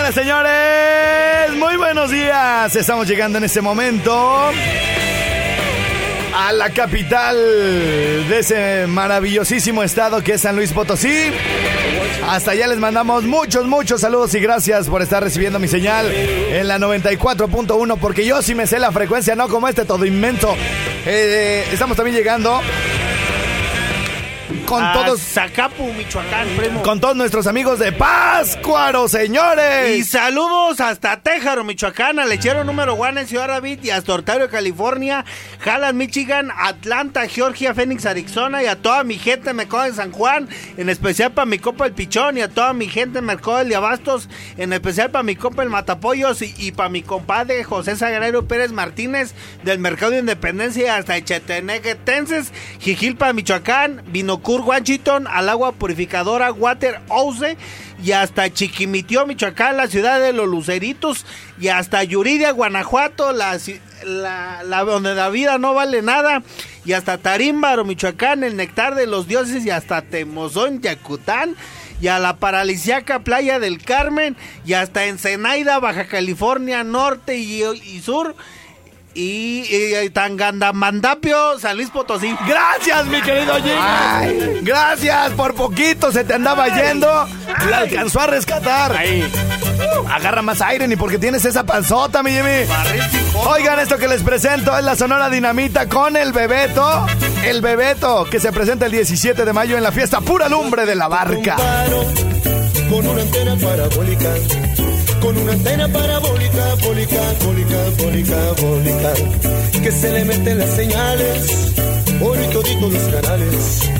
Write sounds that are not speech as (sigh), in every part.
Señoras, señores, muy buenos días. Estamos llegando en este momento a la capital de ese maravillosísimo estado que es San Luis Potosí. Hasta allá les mandamos muchos, muchos saludos y gracias por estar recibiendo mi señal en la 94.1 porque yo sí me sé la frecuencia, no como este todo inmenso. Eh, estamos también llegando con A todos Zacapu, Michoacán, primo. con todos nuestros amigos de Páscuaro, señores. Y saludos hasta Téjaro, Michoacán, al lechero número uno en Ciudad David y hasta Ontario, California, Halland, Michigan, Atlanta, Georgia, Phoenix, Arizona y a toda mi gente me de San Juan, en especial para mi copa el Pichón y a toda mi gente en Mercado de Abastos, en especial para mi copa el Matapollos y, y para mi compadre José Sagrario Pérez Martínez del Mercado de Independencia hasta Echeteneguetenses, Jijilpa, Michoacán, Vinocur, Washington, al agua purificadora Water House y hasta Chiquimitió, Michoacán, la ciudad de los Luceritos, y hasta Yuridia, Guanajuato, la, donde la vida no vale nada, y hasta Tarímbaro, Michoacán, el nectar de los dioses, y hasta Temozón, Yacután, y a la paradisíaca playa del Carmen, y hasta Ensenaida, Baja California, Norte y Sur, y, y, Tangandamandapio, San Luis Potosí. Gracias, mi querido Jimmy. Gracias, por poquito se te andaba yendo. La alcanzó a rescatar. Agarra más aire ni porque tienes esa panzota, mi Jimmy. Oigan, esto que les presento es la Sonora Dinamita con el Bebeto. El Bebeto, que se presenta el 17 de mayo en la fiesta Pura Lumbre de la Barca. con una antena parabólica, con una antena parabólica, bólica, bólica, bólica, bólica, que se le meten las señales por toditos los canales,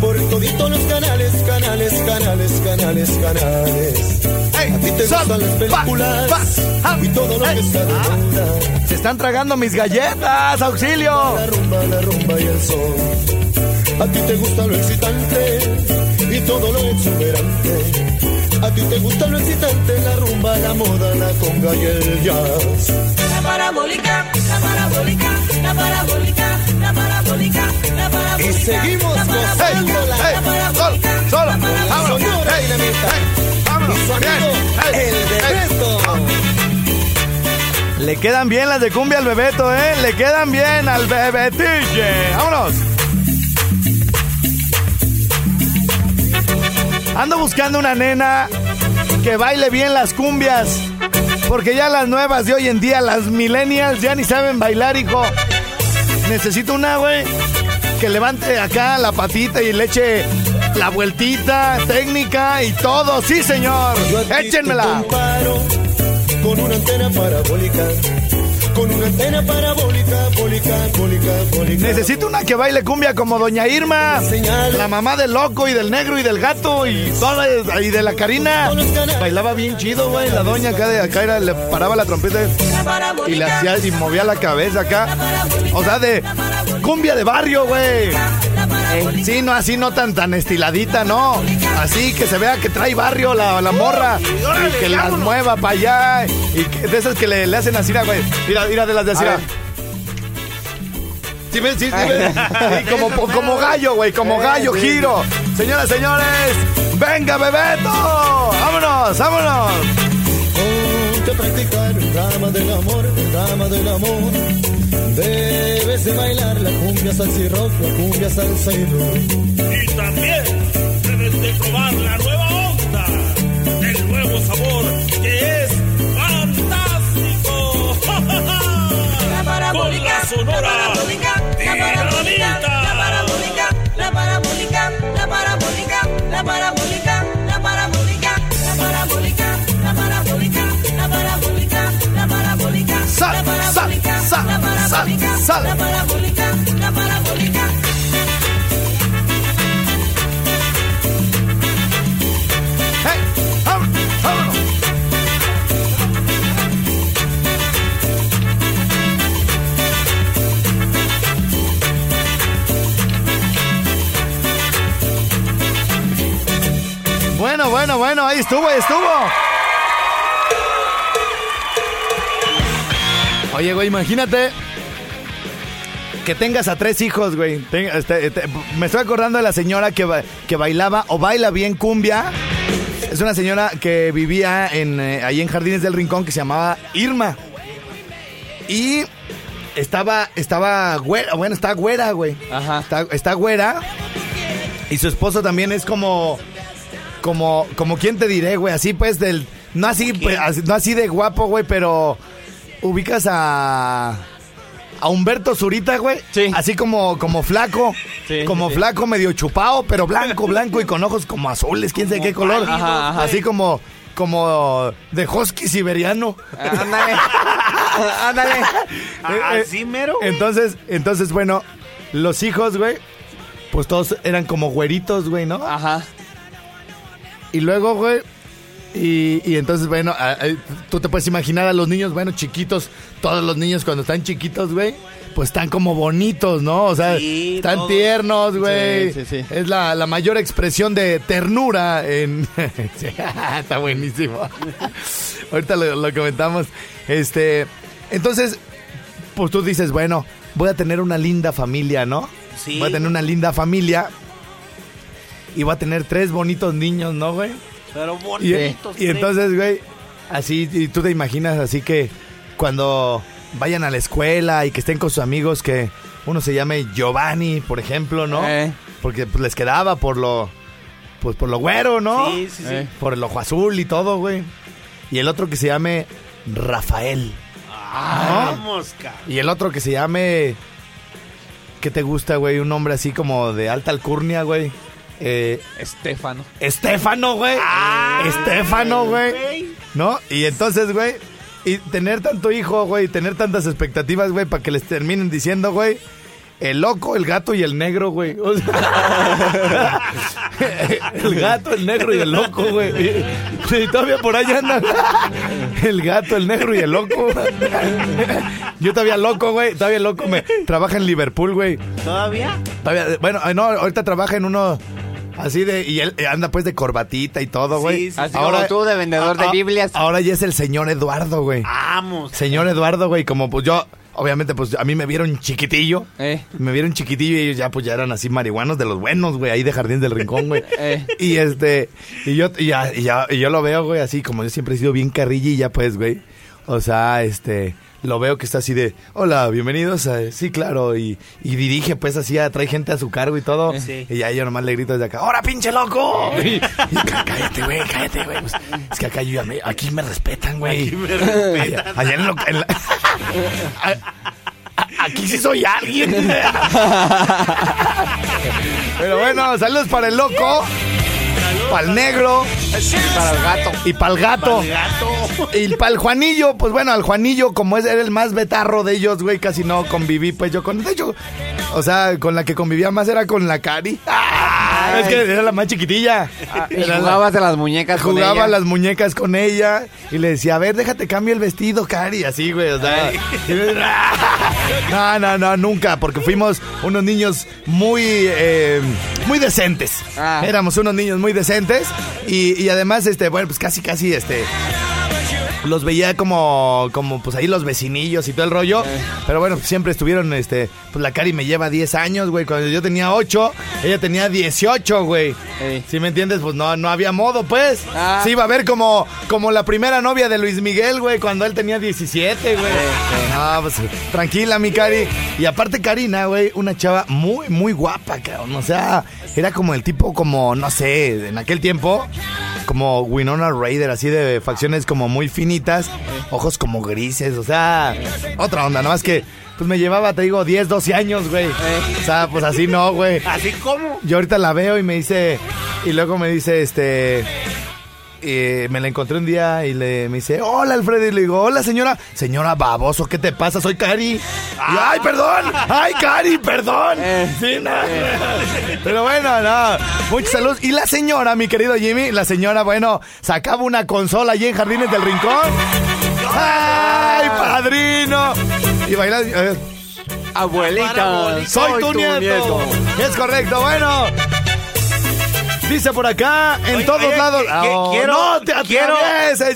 por toditos los canales, canales, canales, canales, canales. A ti te gustan las películas pa, pa, y todo lo que está de moda, Se están tragando mis galletas, auxilio. la rumba, la rumba y el sol. A ti te gusta lo excitante y todo lo exuberante. A ti te gusta lo excitante, la rumba, la moda, la conga y el jazz. La parabólica, la parabólica, la parabólica, la parabólica, la parabólica. Y seguimos la gozando parabólica, la- la parabólica, Solo, solo, la parabólica. vámonos. Sonora Hey, Dinamita. hey, vámonos. Y su amigo, Hey, el hey, Bebeto. Le quedan bien las de cumbia al Bebeto, ¿eh? Le quedan bien al Bebetille. Vámonos. Ando buscando una nena que baile bien las cumbias. Porque ya las nuevas de hoy en día, las millennials, ya ni saben bailar, hijo. Necesito una, güey, que levante acá la patita y le eche la vueltita técnica y todo. Sí, señor. Échenmela. comparo con una antena parabólica, con una antena parabólica, bólica, bólica, bólica. Necesito una que baile cumbia como Doña Irma, la mamá del loco y del negro y del gato y toda y de la Karina. Bailaba bien chido, güey. La doña acá de acá era- le paraba la trompeta y le hacía y movía la cabeza acá. O sea, de cumbia de barrio, güey. Sí, no así no tan tan estiladita, no. Así que se vea que trae barrio la, la morra y que las mueva para allá y que- de esas que le, le hacen así, güey. Mira, mira de las de así. Sí, ves, sí, sí, ves. Sí, como, (laughs) como gallo, güey, como gallo, giro. Señoras, señores, venga, Bebeto. Vámonos, vámonos. Ponte a practicar el drama del amor, el drama del amor. Debes de bailar la cumbia salsa y rock, la cumbia salsa y rock. Y también debes de probar la nueva onda, el nuevo sabor que es fantástico. (laughs) La parabólica, Con la sonora la parabólica, la parabólica, parabólica, sal, la parabólica, la parabólica. Bueno, bueno, bueno, ahí estuvo, ahí estuvo. Oye, güey, imagínate que tengas a tres hijos, güey. Ten- este, este, me estoy acordando de la señora que, ba- que bailaba o baila bien cumbia. Es una señora que vivía en, eh, ahí en Jardines del Rincón que se llamaba Irma. Y estaba, estaba güera, bueno, está güera, güey. Ajá. Está, está güera. Y su esposo también es como, como, como quién te diré, güey, así pues del, no así, pues, así- no así de guapo, güey, pero ubicas a, a Humberto Zurita, güey. Sí. Así como, como flaco, Sí, como sí, flaco, medio chupado, pero blanco, blanco y con ojos como azules, quién sabe qué color. Ajá, ajá. Así como, como de husky siberiano. Ándale. (laughs) Ándale. Ah, Eh, ¿Así mero? güey? Entonces, entonces, bueno, los hijos, güey, pues todos eran como güeritos, güey, ¿no? Ajá. Y luego, güey, y, y entonces, bueno, a- a- tú te puedes imaginar a los niños, bueno, chiquitos, todos los niños cuando están chiquitos, güey, pues están como bonitos, ¿no? O sea, Sí, están todos. tiernos, güey. Sí, sí, sí. Es la, la mayor expresión de ternura en... (laughs) (laughs) Está buenísimo. Ahorita lo, lo comentamos. Este, entonces, pues tú dices, bueno, voy a tener una linda familia, ¿no? Sí. Voy a tener una linda familia. Y voy a tener tres bonitos niños, ¿no, güey? Pero Y, bonitos. y entonces, güey, así, y tú te imaginas así que cuando vayan a la escuela y que estén con sus amigos, que uno se llame Giovanni, por ejemplo, ¿no? Eh. Porque pues, les quedaba por lo, pues por lo güero, ¿no? Sí, sí, sí. Eh. Por el ojo azul y todo, güey. Y el otro que se llame Rafael. Vamos, cabrón. Y el otro que se llame, ¿qué te gusta, güey? Un nombre así como de alta alcurnia, güey. Eh, Estefano. Estefano, güey. Estefano, güey. ¿No? Y entonces, güey, y tener tanto hijo, güey, y tener tantas expectativas, güey, para que les terminen diciendo, güey, el loco, el gato y el negro, güey. O sea, (laughs) el gato, el negro y el loco, güey. Y todavía por ahí andan. El gato, el negro y el loco. Yo todavía loco, güey. Todavía loco. Me trabaja en Liverpool, güey. ¿Todavía? Todavía, bueno, no, ahorita trabaja en uno así de. Y él anda pues de corbatita y todo, güey. Sí, sí. Así como tú, de vendedor de a- Biblias. Ahora ya es el señor Eduardo, güey. Vamos. Señor Eduardo, güey, como pues yo. Obviamente, pues a mí me vieron chiquitillo. Eh. Me vieron chiquitillo y ellos ya, pues ya eran así marihuanos de los buenos, güey, ahí de Jardín del Rincón, güey. (laughs) Eh. Y este, y yo, y ya, y ya, y yo lo veo, güey, así como yo siempre he sido bien carrilla y ya, pues, güey. O sea, este, lo veo que está así de, hola, bienvenidos a, sí, claro, y, y dirige, pues, así, a- trae gente a su cargo y todo. Sí. Y ya yo nomás le grito desde acá, ¡Hora, pinche loco! Y, y cá- cállate, güey, cállate, güey. Pues, es que acá yo ya me, aquí me respetan, güey. Allá, allá en, lo- en la- (laughs) Aquí sí soy alguien. (laughs) Pero bueno, saludos para el loco, para el negro Para el gato. y para el gato. Y para el Juanillo, pues bueno, al Juanillo, como es era el más betarro de ellos, güey, casi no conviví, pues yo con. De hecho, o sea, con la que convivía más era con la Cari. (laughs) Es que era la más chiquitilla. Y Era la- jugabas de las muñecas con jugaba ella. las muñecas con ella y le decía, a ver, déjate cambio el vestido, Cari, así, güey, o sea. No, no, no, nunca, porque fuimos unos niños muy, eh, muy decentes. Ah. Éramos unos niños muy decentes y, y además, este, bueno, pues casi, casi, este, los veía como, como, pues ahí los vecinillos y todo el rollo. Pero bueno, siempre estuvieron, este, pues la Cari me lleva 10 años, güey. Cuando yo tenía 8, ella tenía 18, güey. Ey. ¿Sí me entiendes? Pues no, no había modo, pues. Ah. Sí, iba a ver como, como la primera novia de Luis Miguel, güey, cuando él tenía 17, güey. No, pues tranquila, mi Cari. Y aparte, Karina, güey, una chava muy, muy guapa, cabrón. O sea, era como el tipo, como, no sé, en aquel tiempo, como Winona Raider, así de facciones como muy finitas, ojos como grises, o sea, otra onda, nada más que, pues me llevaba, te digo, 10, 12 años, güey. O sea, pues así no, güey. Así como. Yo ahorita la veo y me dice, y luego me dice, este, eh, me la encontré un día y le me dice, hola Alfredo, y le digo, hola señora, señora baboso, ¿qué te pasa? Soy Cari. Y, ay, perdón, ay, Cari, perdón. Sí, no. Pero bueno, no, mucha salud. Y la señora, mi querido Jimmy, la señora, bueno, sacaba una consola allí en Jardines del Rincón. ¡Ay, padrino! Y bailaba, eh, Abuelita. soy, tu, nieto. Es correcto, bueno. Dice por acá, en Oye, todos oye, lados. que- Oh, quiero- no te quiero-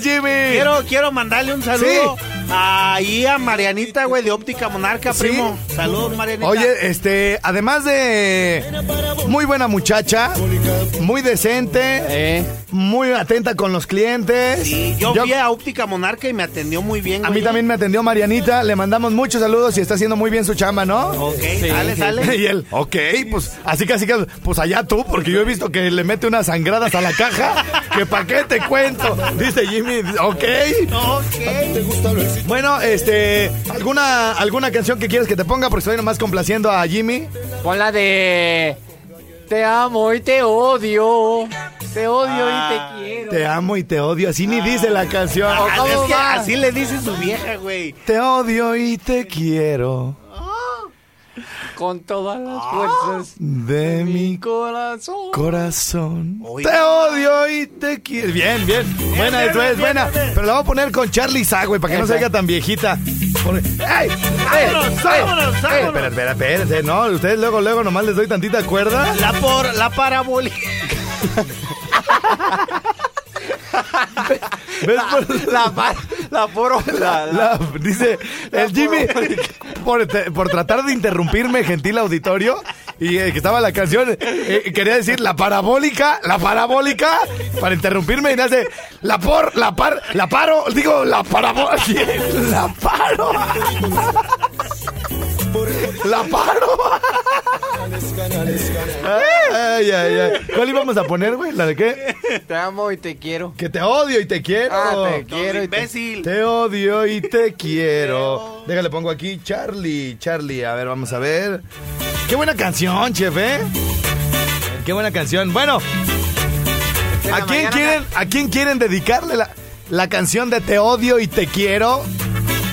Jimmy. Quiero, quiero mandarle un saludo Sí. ahí a Marianita, güey, de Óptica Monarca, Sí. primo. Saludos, Marianita. Oye, este, además de muy buena muchacha, muy decente, Eh, muy atenta con los clientes. Sí, yo, Yo- fui a Óptica Monarca y me atendió muy bien, a güey. mí también me atendió Marianita, le mandamos muchos saludos y está haciendo muy bien su chamba, ¿no? Ok, sale, sale. (laughs) Y él, ok, pues así que así que, pues allá tú, porque yo he visto que le mete unas sangradas a la caja, (laughs) que pa' qué te cuento, dice Jimmy, ok. Ok. Bueno, este, ¿alguna, alguna canción que quieres que te ponga? Porque estoy nomás complaciendo a Jimmy. pon la de. Te amo y te odio. Te odio y te quiero. Te amo y te odio, así ni dice la canción. Ah, ¿Cómo es que así le dice su vieja, güey. Te odio y te quiero Con todas las fuerzas de mi mi corazón. corazón. Oiga. Te odio y te quiero. Bien, bien. Buena, bien, esto es bien, buena. bien, bien. Pero la voy a poner con Charlie Sa, güey, para que no oiga tan viejita. ¡Ey! Vámonos, ¡Ey! vámonos, ¡Ey! vámonos. Espera, espera, espérense, no. Ustedes luego, luego nomás les doy tantita cuerda. La por, la parabólica. (laughs) ¿Ves? Por- La, pa- la poro. La, la- La- dice el Jimmy por, te- por tratar de interrumpirme, gentil auditorio, y eh, que estaba la canción, eh, quería decir la parabólica, la parabólica, para interrumpirme y me hace la por, la par, la paro, digo la parabólica, (laughs) la paro, la paro. Ay, ay, ay. ¿Cuál íbamos a poner, güey? ¿La de qué? Te amo y te quiero. Que te odio y te quiero. Ah, te Quiero, quiero y te imbécil. Te odio y te quiero. Déjale, pongo aquí Charlie, Charlie. A ver, vamos a ver. Qué buena canción, chef, ¿eh? Qué buena canción. Bueno, En ¿a quién quieren, a quién quieren dedicarle la, la canción de Te odio y te quiero?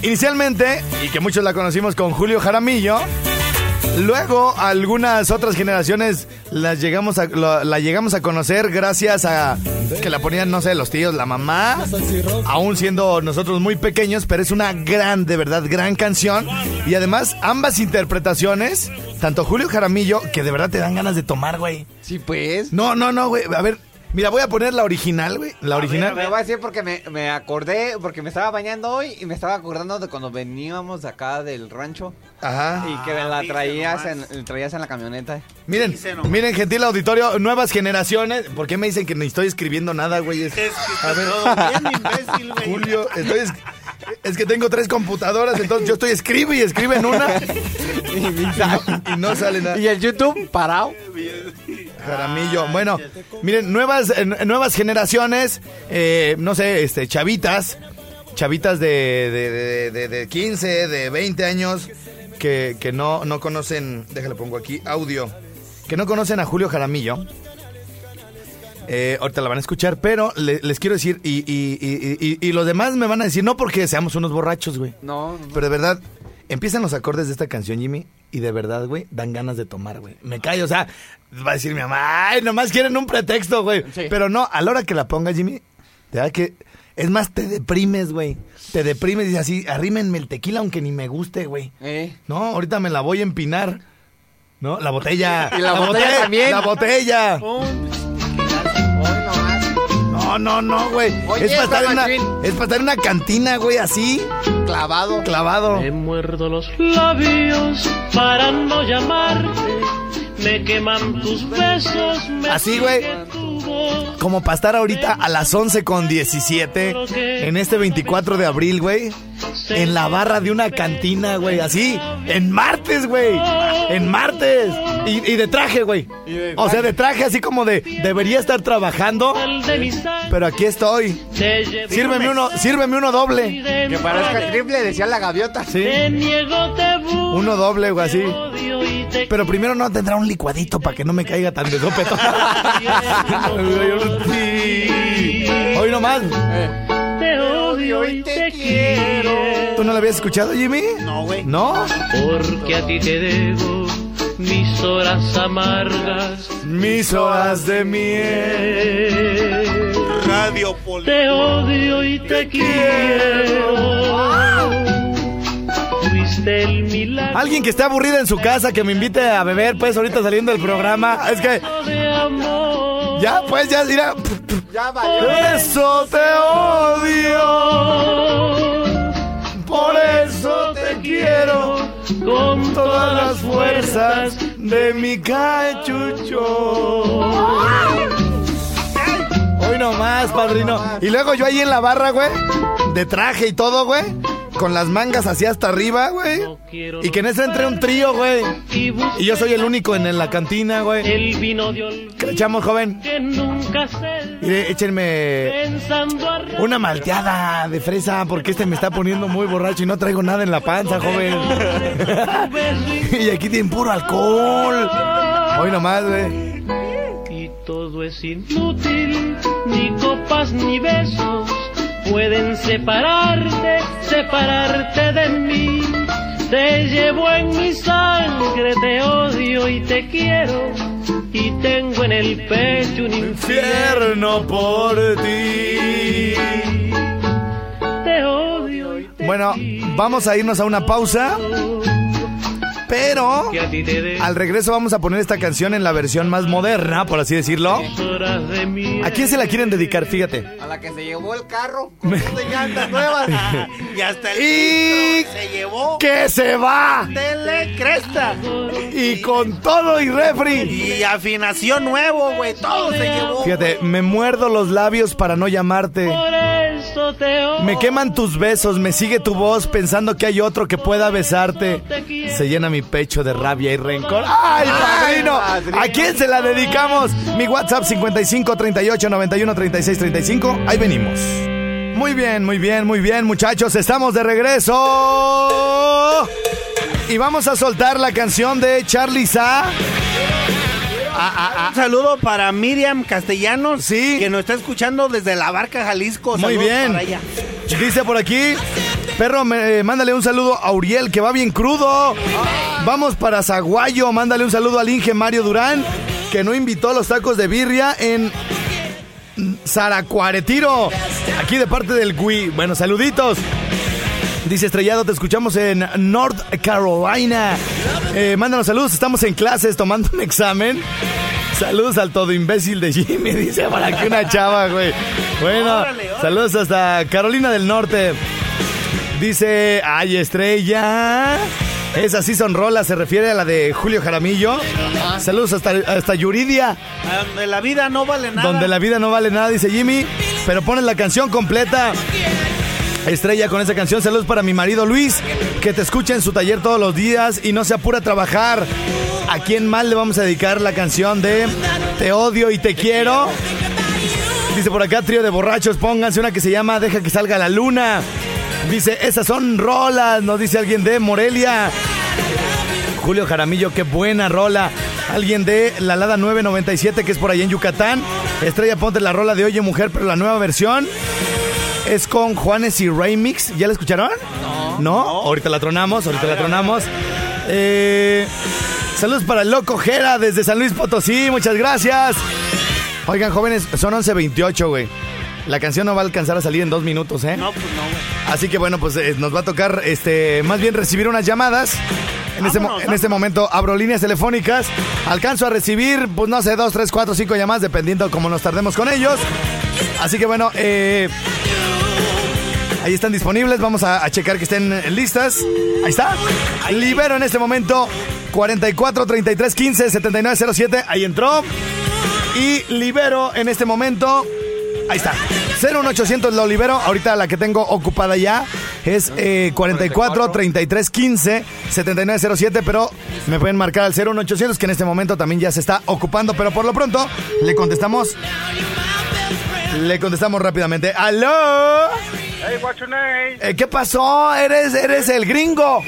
Inicialmente, y que muchos la conocimos con Julio Jaramillo. Luego, algunas otras generaciones las llegamos a, lo- la llegamos a conocer gracias a que la ponían, no sé, los tíos, la mamá, aún siendo nosotros muy pequeños, pero es una gran, de verdad, gran canción. Y además, ambas interpretaciones, tanto Julio Jaramillo, que de verdad te dan ganas de tomar, güey. Sí, pues. No, no, no, güey. A ver, mira, voy a poner la original, güey. La original. Me voy a decir porque me, me acordé, porque me estaba bañando hoy y me estaba acordando de cuando veníamos de acá del rancho Ajá. y que me la traías en, la traías en la camioneta. Miren, miren, gentil auditorio, nuevas generaciones. ¿Por qué me dicen que ni estoy escribiendo nada, güey? Es- que A ver. todo bien imbécil, güey. Julio, estoy es, es que tengo tres computadoras, entonces yo estoy escribe y escribe en una (laughs) Y, sal- y no sale nada. y el YouTube parado. Jaramillo. Bueno, miren, nuevas, eh, nuevas generaciones, eh, no sé, este, chavitas, chavitas de, de, de, de- de 15, de 20 años, que, que no, no conocen, déjale pongo aquí, audio, que no conocen a Julio Jaramillo. Eh, ahorita la van a escuchar, pero le- les quiero decir, y, y, y, y- y los demás me van a decir, no porque seamos unos borrachos, güey. No, no. Pero de verdad, empiezan los acordes de esta canción, Jimmy, y de verdad, güey, dan ganas de tomar, güey. Me callo, o sea, va a decir mi mamá, ay, nomás quieren un pretexto, güey. Sí. Pero no, a la hora que la pongas, Jimmy, de verdad que, es más, te deprimes, güey. Te deprimes y dices así, arrímenme el tequila aunque ni me guste, güey. Eh. No, ahorita me la voy a empinar. ¿No? La botella. Y la botella bote- también. La botella. No, no, no, güey. Es para estar en una, es para estar en una cantina, güey, así, Clavado. clavado. Me muerdo los labios para no llamarte. Me queman tus besos. Me Así, güey. Como para estar ahorita a las 11 con 17 en este 24 de abril, güey. En la barra de una cantina, güey. Así. En martes, güey. En martes. Y, y de traje, güey. O sea, de traje así como de debería estar trabajando. Pero aquí estoy. Sírveme uno, sírveme uno doble. Que parezca triple, decía la gaviota. Sí. Te niego, te busco. Uno doble, güey, así. odio y te Pero primero no tendrá un licuadito para que no me caiga tan de sopetón. (laughs) Hoy nomás. Te odio y te quiero. ¿Tú no lo habías escuchado, Jimmy? No, güey. ¿No? Porque a ti te debo mis horas amargas. Mis horas de miel. Radio Poli. Te odio y te quiero. Fuiste el milagro Alguien que esté aburrida en su casa, que me invite a beber, pues, ahorita saliendo del programa. Es que. Ya, pues, ya, mira. Ya Por eso te odio. Por eso te quiero. Con Todas las fuerzas de mi cachucho. Hoy nomás, padrino. Y luego yo ahí en la barra, güey. De traje y todo, güey. Con las mangas así hasta arriba, güey. Y que en ese entre un trío, güey. y yo soy el único en, en la cantina, güey. el vino de olvido ¿Qué le echamos, joven? que nunca se Mire, échenme una malteada de fresa porque este me está poniendo muy borracho y no traigo nada en la panza, joven. (laughs) y aquí tienen puro alcohol. Hoy nomás, güey. y todo es inútil, ni copas ni besos pueden separarte, separarte de mí. Te llevo en mi sangre, te odio y te quiero, y tengo en el pecho un infierno. Infierno por ti. Te odio y te Bueno, vamos a irnos a una pausa, pero al regreso vamos a poner esta canción en la versión más moderna, por así decirlo. ¿A quién se la quieren dedicar? Fíjate. A la que se llevó el carro con dos de llantas nuevas. (laughs) Y hasta el Y se llevó que se va. tele cresta. Y con todo y refri. Y afinación nuevo, güey. Todo se llevó. Fíjate, me muerdo los labios para no llamarte. Me queman tus besos, me sigue tu voz pensando que hay otro que pueda besarte. Se llena mi pecho de rabia y rencor. ¡Ay, padrino! ¿A quién se la dedicamos? Mi WhatsApp 55 38 91 36 35. Ahí venimos. Muy bien, muy bien, muy bien, muchachos. Estamos de regreso. Y vamos a soltar la canción de Charlie Sa. Un saludo para Miriam Castellanos. Sí. Que nos está escuchando desde la barca Jalisco. Muy Saludos bien. para ella. Dice por aquí, perro, me- eh, mándale un saludo a Uriel, que va bien crudo. Vamos para Zaguayo, mándale un saludo al Inge Mario Durán, que no invitó los tacos de birria en Zaracuaretiro, aquí de parte del Gui. Bueno, saluditos. Dice Estrellado, te escuchamos en North Carolina. Eh, mándanos saludos, estamos en clases tomando un examen. Saludos al todo imbécil de Jimmy, (laughs) dice para aquí una chava, güey. Bueno, saludos hasta Carolina del Norte. Dice, ay, Estrella. Esas sí son rolas, se refiere a la de Julio Jaramillo. Saludos hasta, hasta Yuridia, Donde la vida no vale nada. donde la vida no vale nada, dice Jimmy. Pero pones la canción completa. Estrella con esa canción. Saludos para mi marido Luis, que te escucha en su taller todos los días y no se apura a trabajar. ¿A quién más le vamos a dedicar la canción de Te odio y te quiero? Dice por acá, trío de borrachos, pónganse una que se llama Deja que salga la luna. Dice, esas son rolas, nos dice alguien de Morelia. Julio Jaramillo, qué buena rola. Alguien de La Lada 997, que es por allá en Yucatán. Estrella, ponte la rola de Oye Mujer, pero la nueva versión es con Juanes y Remix. ¿Ya la escucharon? No. ¿No? Ahorita la tronamos, ahorita la tronamos. Eh, saludos para el Loco Jera desde San Luis Potosí, muchas gracias. Oigan, jóvenes, son 11.28, güey. La canción no va a alcanzar a salir en dos minutos, ¿eh? No, pues no, güey. Así que bueno, pues eh, nos va a tocar este más bien recibir unas llamadas. En, este, Vámonos, en este momento abro líneas telefónicas. Alcanzo a recibir, pues no sé, dos, tres, cuatro, cinco llamadas, dependiendo cómo nos tardemos con ellos. Así que bueno, eh, ahí están disponibles. Vamos a, checar que estén eh, listas. Ahí está. Libero en este momento 44 33 15 79 07. Ahí entró. Y libero en este momento. Ahí está. 01800 lo libero. Ahorita la que tengo ocupada ya es eh, 44 33 15 79 07. Pero me pueden marcar al 01800 que en este momento también ya se está ocupando. Pero por lo pronto le contestamos. Le contestamos rápidamente. ¡Aló! Hey, what's your name? Eh, ¿Qué pasó? Eres, eres el gringo.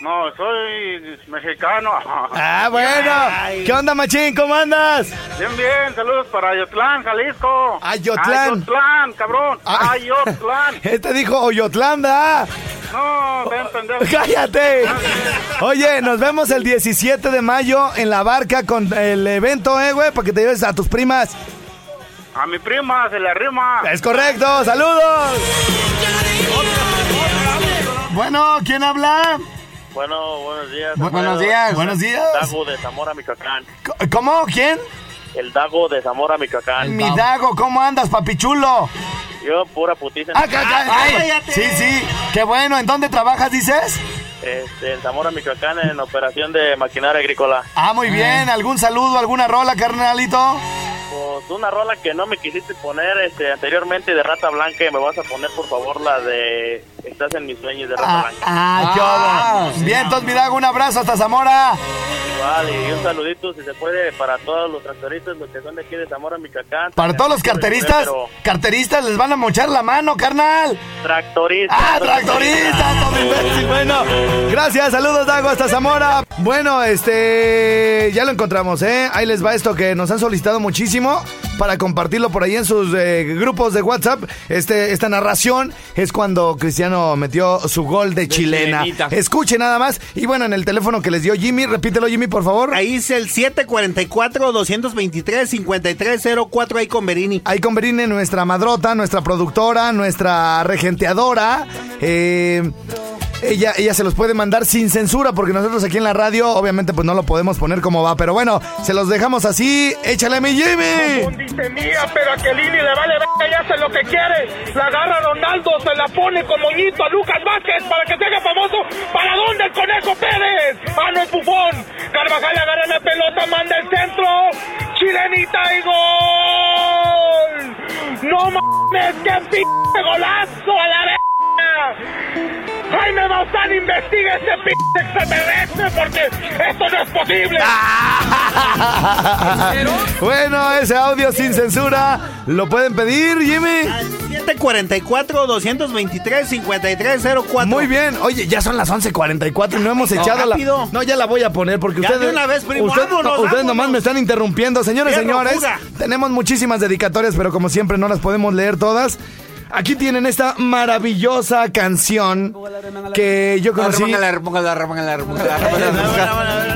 No, soy mexicano. (laughs) Ah, bueno. ¿Qué onda, machín? ¿Cómo andas? Bien, bien, saludos para Ayotlán, Jalisco. Ayotlán. Ayotlán, cabrón. Ah. Ayotlán. (laughs) Este dijo Oyotlanda. No, ven, pendejo. (laughs) ¡Cállate! Oye, nos vemos el 17 de mayo en la barca con el evento, eh, güey, para que te lleves a tus primas. A mi prima se le arrima. Es correcto, saludos. Bueno, ¿quién habla? Bueno, buenos días. Bu- buenos días. Buenos días. Dago de Zamora, Michoacán. ¿Cómo? ¿Quién? el Dago de Zamora, Michoacán. Mi Dago, ¿cómo andas, papichulo? Yo, pura putiza. Ah, ay, sí, sí, qué bueno. ¿En dónde trabajas, dices? Este, en Zamora, Michoacán, en operación de maquinaria agrícola. Ah, muy bien. ¿Algún saludo, alguna rola, carnalito? Una rola que no me quisiste poner este, anteriormente de Rata Blanca y me vas a poner, por favor, la de Estás en mis sueños de Rata Ah, Blanca. ah, qué Ah. Bien, entonces, mi Dago, un abrazo hasta Zamora. Igual, y un saludito, si se puede, para todos los tractoristas, los que son de aquí de Zamora, Michoacán. Para todos los carteristas, Pero carteristas les van a mochar la mano, carnal. Tractoristas. ¡Ah, tractoristas! todo imbécil! Bueno, gracias, saludos, Dago, hasta Zamora. Bueno, este, ya lo encontramos, ¿eh? Ahí les va esto que nos han solicitado muchísimo para compartirlo por ahí en sus eh, grupos de WhatsApp. Este, esta narración es cuando Cristiano metió su gol de, chilena. chilenita. Escuche nada más. Y bueno, en el teléfono que les dio Jimmy, repítelo, Jimmy, por favor. Ahí es el 744-223-5304 ahí con Berini. Ahí con Berine, nuestra madrota, nuestra productora, nuestra regenteadora. Eh, ella, ella se los puede mandar sin censura porque nosotros aquí en la radio obviamente pues no lo podemos poner como va. Pero bueno, se los dejamos así. Échale mi Jimmy. Dice mía, pero a Kelini le vale verga y hace lo que quiere. La agarra Ronaldo, se la pone moñito a Lucas Vázquez para que se haga famoso. ¿Para dónde el Conejo Pérez? Ah, no es bufón. Carvajal agarra la pelota, manda el centro. Chilenita y gol. No mames, qué pinche golazo a la verga. Jaime Maussan investiga ese pinche extraterrestre porque esto no es posible. (laughs) bueno, ese audio sin censura lo pueden pedir, Jimmy. 744-223-5304. Muy bien. Oye, ya son las 11:44 y no hemos echado la. rápido. No, ya la voy a poner porque Ya ustedes. de una vez, primo, usted- vámonos, ustedes vámonos. nomás me están interrumpiendo. Señores, señores, fuga. tenemos muchísimas dedicatorias, pero como siempre no las podemos leer todas. Aquí tienen esta maravillosa canción que yo conocí.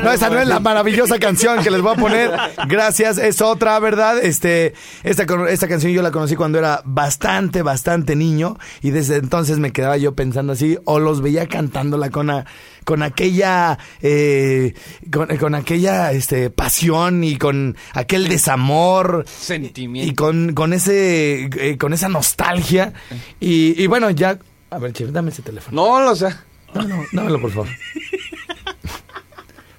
No, esa no es la maravillosa canción que les voy a poner. Gracias, es otra, ¿verdad? Este, esta, esta canción yo la conocí cuando era bastante, bastante niño y desde entonces me quedaba yo pensando así o los veía cantándola con, a- con aquella, eh, con, con aquella, este, pasión y con aquel desamor y Sentimiento. con, con ese, eh, con esa nostalgia y, y bueno, ya, a ver, chef, dame ese teléfono. No lo sé. No, no, dámelo por favor.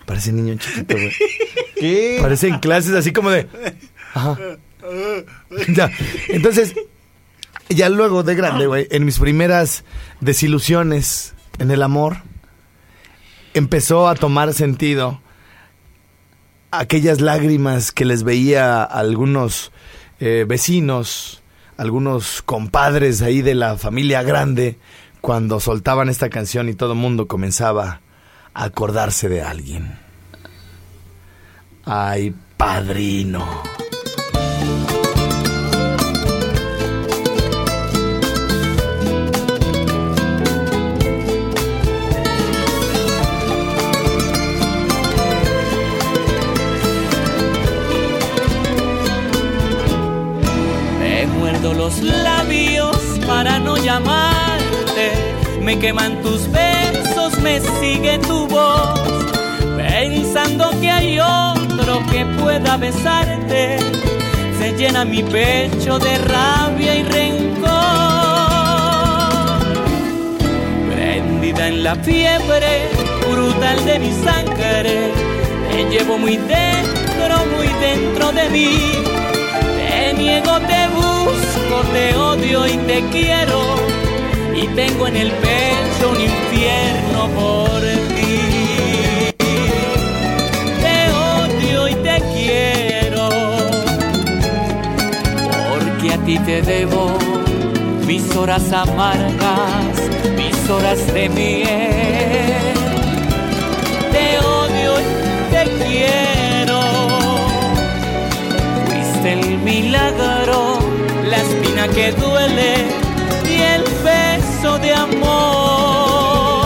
Parece niño chiquito, güey. ¿Qué? Parece en clases así como de. Ajá. Ya. Entonces, ya luego de grande, güey, en mis primeras desilusiones en el amor, empezó a tomar sentido aquellas lágrimas que les veía a algunos eh, vecinos, algunos compadres ahí de la familia grande, cuando soltaban esta canción y todo el mundo comenzaba a acordarse de alguien. Ay, padrino. Los labios para no llamarte. Me queman tus besos, me sigue tu voz. Pensando que hay otro que pueda besarte. Se llena mi pecho de rabia y rencor. Prendida en la fiebre brutal de mi sangre. Te llevo muy dentro, muy dentro de mí. Te niego, te odio y te quiero. Y tengo en el pecho un infierno por ti. Te odio y te quiero. Porque a ti te debo mis horas amargas, mis horas de miel. Te odio y te quiero. Fuiste el milagro, espina que duele y el beso de amor.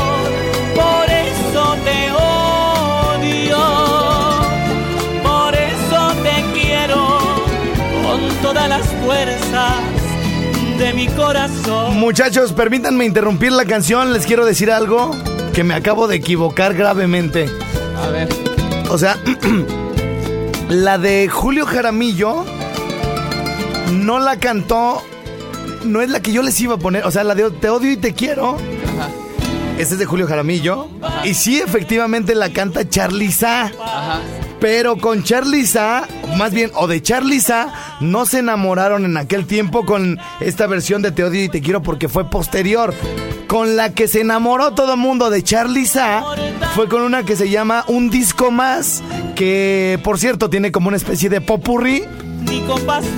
Por eso te odio, por eso te quiero con todas las fuerzas de mi corazón. Muchachos, permítanme interrumpir la canción. Les quiero decir algo que me acabo de equivocar gravemente. A ver. O sea, (clears throat) La de Julio Jaramillo no la cantó, no es la que yo les iba a poner, o sea, la de Te odio y te quiero. Ajá. Esa es de Julio Jaramillo. Y sí, efectivamente la canta Charliza. Ajá. Pero con Charliza, más bien, o de Charliza, no se enamoraron en aquel tiempo con esta versión de Te odio y te quiero porque fue posterior. Con la que se enamoró todo el mundo de Charliza fue con una que se llama Un Disco Más, que por cierto tiene como una especie de popurrí. Ni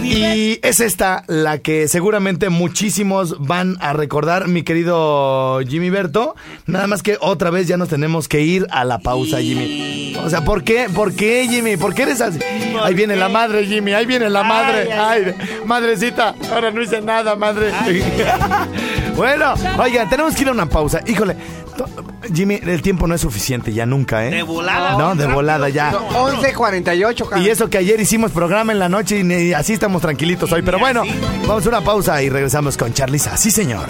ni Y es esta la que seguramente muchísimos van a recordar, mi querido Jimmy Berto. Nada más que otra vez ya nos tenemos que ir a la pausa, Jimmy. O sea, ¿por qué? ¿Por qué, Jimmy? ¿Por qué eres así? Ahí viene la madre, Jimmy. Ahí viene la madre. Ay, madrecita. Ahora no hice nada, madre. (laughs) bueno, oigan, tenemos que ir a una pausa. Híjole. Jimmy, el tiempo no es suficiente ya nunca, ¿eh? De volada. No, de volada ya. 11.48, cara. Y eso que ayer hicimos programa en la noche y ni- así estamos tranquilitos hoy. Pero bueno, vamos a una pausa y regresamos con Charliza. Sí, señor.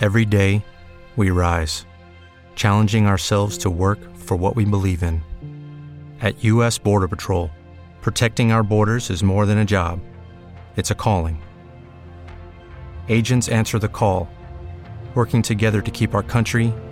Every day, we rise, challenging ourselves to work for what we believe in. At U.S. Border Patrol, protecting our borders is more than a job, it's a calling. Agents answer the call, working together to keep our country